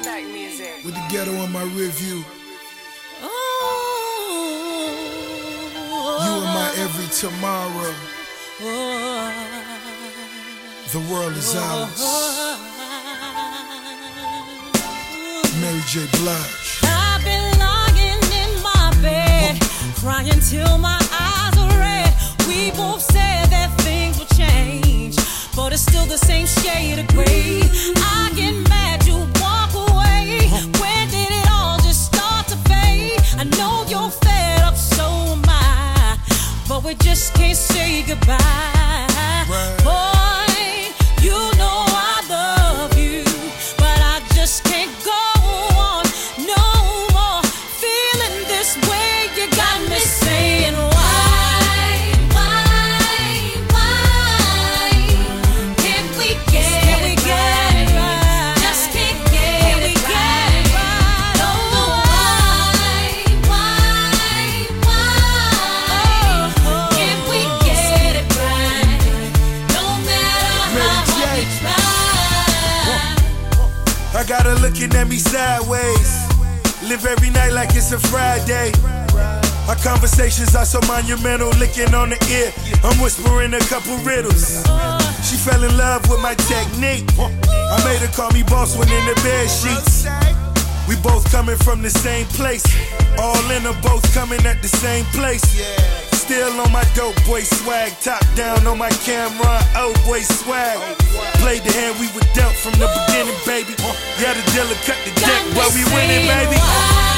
Maybach music. With the ghetto on my rear view. You are my every tomorrow. The world is ours. Mary J. Blige. I've been lying in my bed, crying till my eyes are red. We both said that things will change, but it's still the same shade of gray. I get know you're fed up, so am I, but we just can't say goodbye. Boy, like it's a Friday. Our conversations are so monumental, licking on the ear. I'm whispering a couple riddles. She fell in love with my technique. I made her call me boss when in the bed sheets. We both coming from the same place. All in her, both coming at the same place. Still on my dope boy swag, top down on my Camaro, old boy swag. Played the hand we were dealt from the beginning, baby. Yeah, the dealer cut the deck while we winning, baby.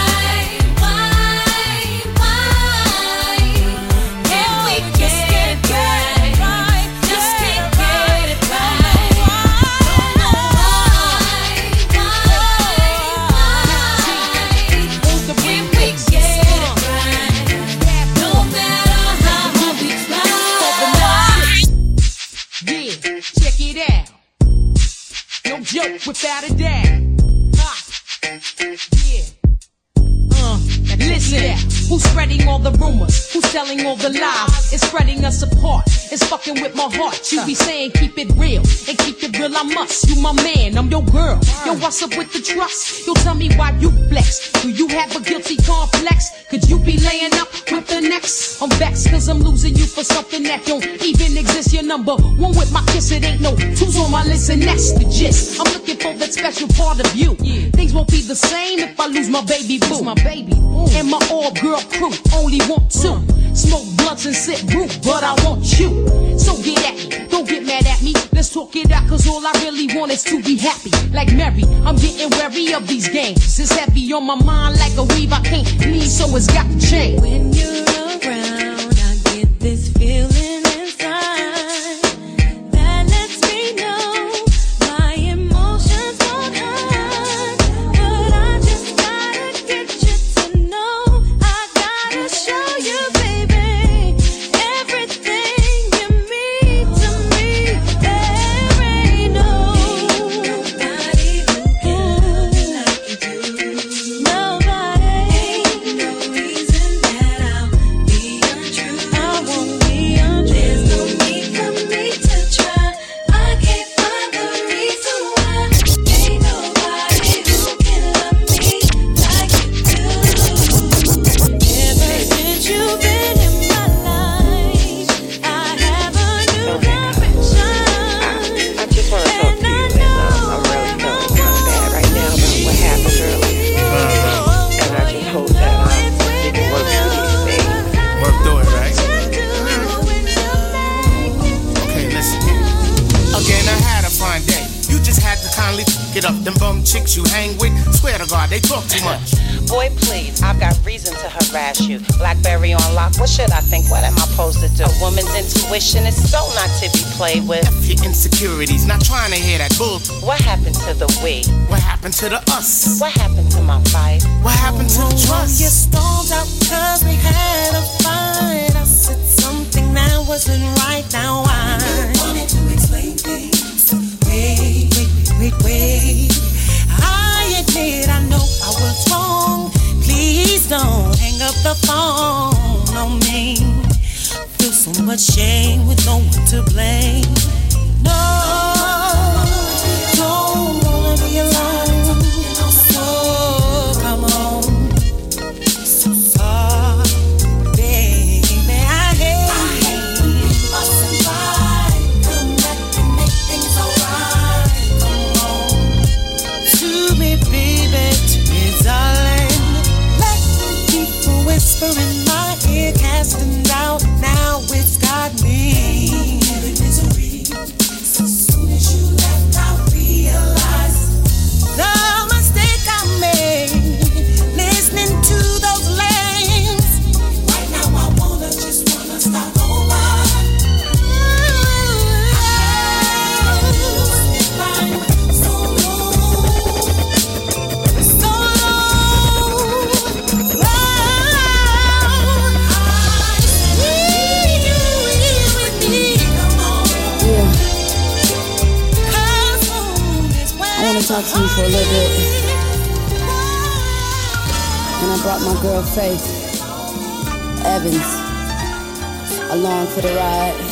The lies? It's spreading us apart. It's fucking with my heart. You be saying keep it real and keep it real. I must. You my man, I'm your girl. Yo, what's up with the trust? Yo, tell me why you flex. Do you have a guilty complex? Could you be laying up with the next? I'm vexed cause I'm losing you for something that don't even exist. Your number one with my kiss, it ain't no twos on my list, and that's the gist. I'm looking for that special part of you. Things won't be the same if I lose my baby boo. my baby and my all girl crew. Only want two. Smoke and but I want you. So get at me, don't get mad at me. Let's talk it out, cause all I really want is to be happy. Like Mary, I'm getting wary of these games. It's heavy on my mind like a weave I can't leave, so it's got to change. When you're around, I get this feeling what should I think? What am I supposed to do? A woman's intuition is so not to be played with. F your insecurities, not trying to hear that bull. What happened to the we? What happened to the us? What happened to my fight? What happened to the You trust? stormed out cause we had a fight. I said something that wasn't right. Now I wanted to explain things. Wait, wait, wait, wait. I admit I know I was wrong. Please don't hang up the phone on me. Feel so much shame with no one to blame. No, for a little bit. And I brought my girl Faith Evans along for the ride.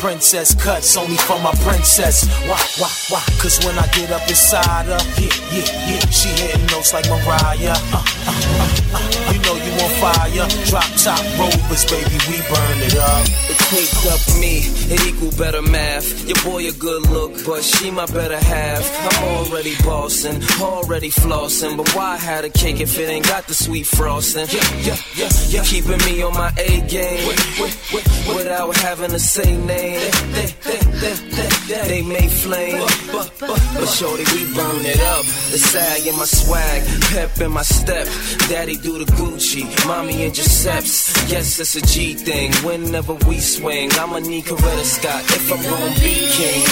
Princess cuts only for my princess. Why, why, why? Cause when I get up inside her, yeah, yeah, yeah, she hitting notes like Mariah. Uh, uh, uh, uh. You know you on fire. Drop top rovers, baby, we burn it up. It takes up me, it equal better math. Your boy a good look, but she my better half. I'm already bossing, already flossing, but why had a cake if it ain't got the sweet frosting? Yeah, yeah, yeah, yeah. Keeping me on my A game without having to say name. They, they, they, they may flame, but, but, but shorty, we burn it up. The sag in my swag, pep in my step. Daddy do the Gucci, mommy in Giuseppe's. Yes, it's a G thing. Whenever we swing, I'ma need Coretta Scott if I'm gonna be king.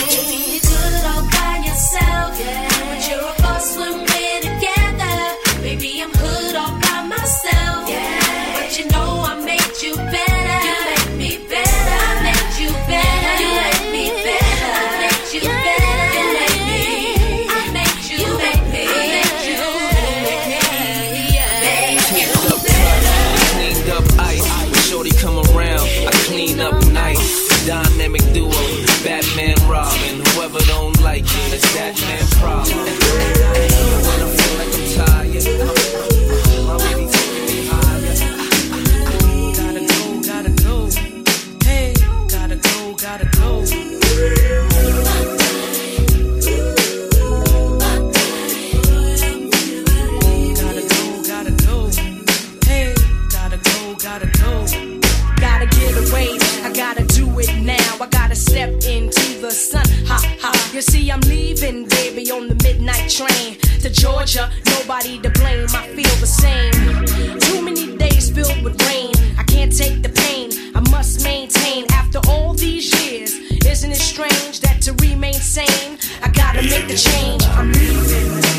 You all by yourself, yeah. But you're a boss when we're midnight train to Georgia. Nobody to blame, I feel the same. Too many days filled with rain. I can't take the pain, I must maintain. After all these years, isn't it strange that to remain sane, I gotta make the change? I'm leaving.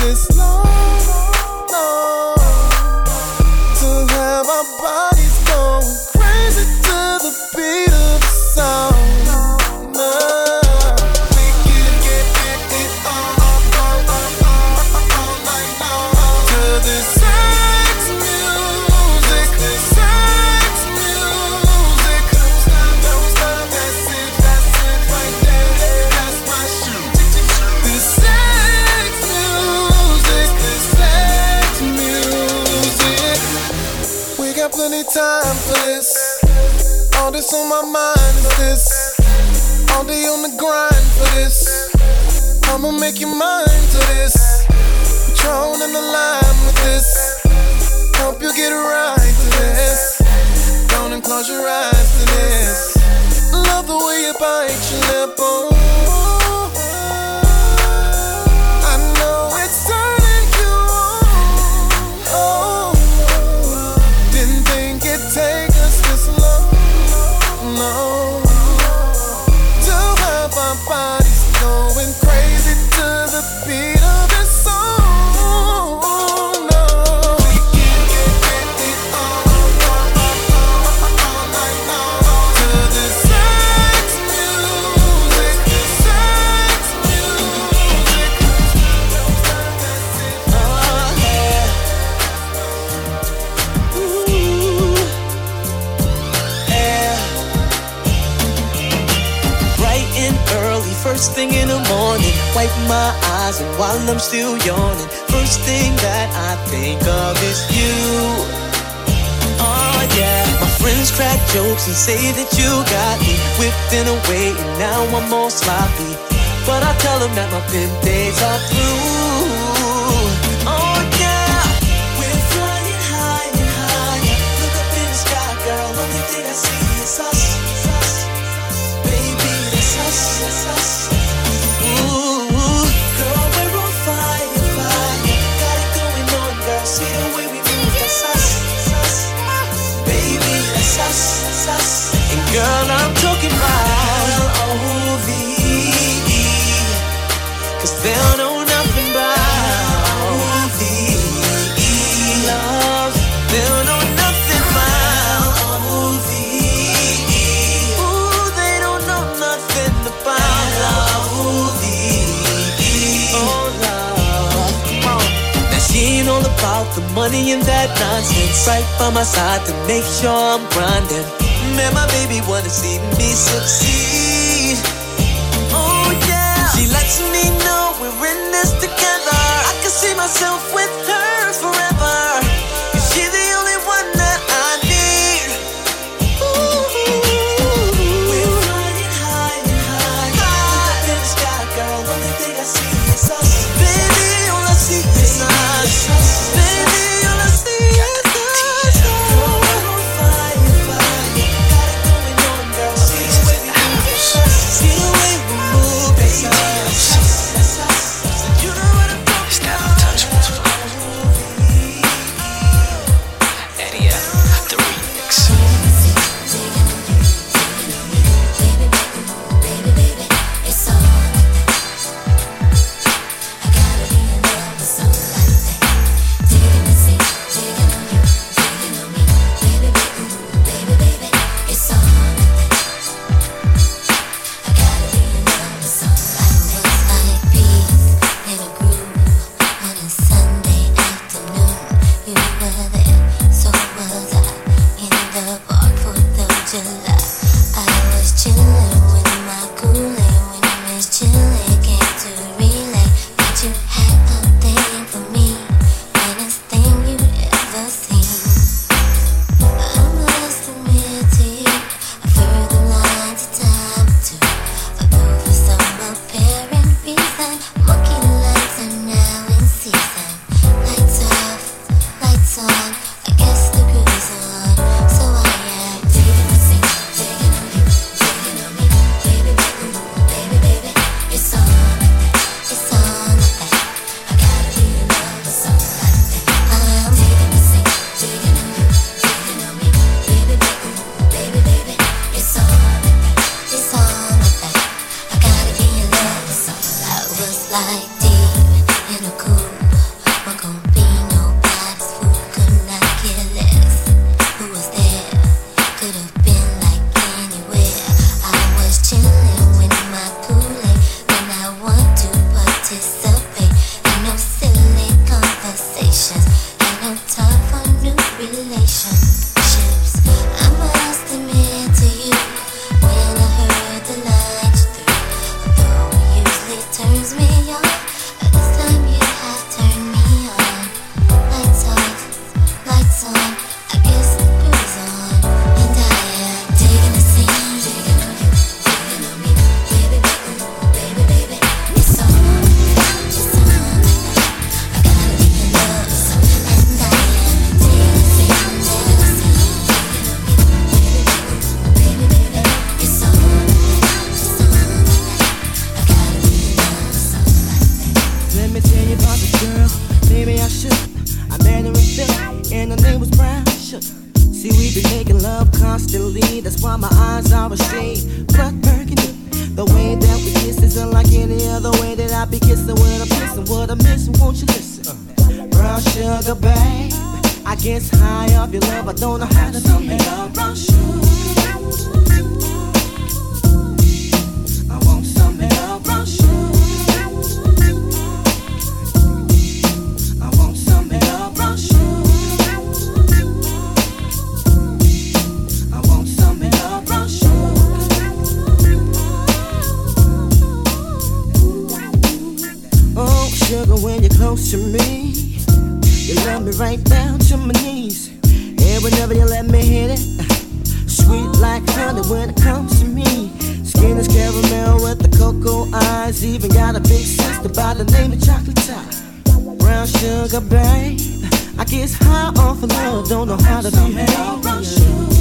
this love. long. What's on my mind is this. All day on the grind for this. I'ma make you mine to this. Patron in the line with this. Help you get right to this. Don't close your eyes to this. Love the way you bite your lip. Oh. time our good days are through. Oh yeah, we're flying high and higher. Look up in the sky, girl. Only thing I see is us, us. baby. That's us, us. Ooh, girl, we're on fire, fire. Got it going on, girl. See the way we move. That's us, us. baby. That's us, us. And girl, I'm the money and that nonsense right by my side to make sure I'm grinding. Man, my baby wanna see me succeed. Oh yeah, she lets me know we're in this together. I guess high off your love, I don't know how to do it. Like honey when it comes to me. Skin is caramel with the cocoa eyes. Even got a big sister by the name of Chocolate Top. Brown sugar, babe. I guess high off of love, don't know how to behave.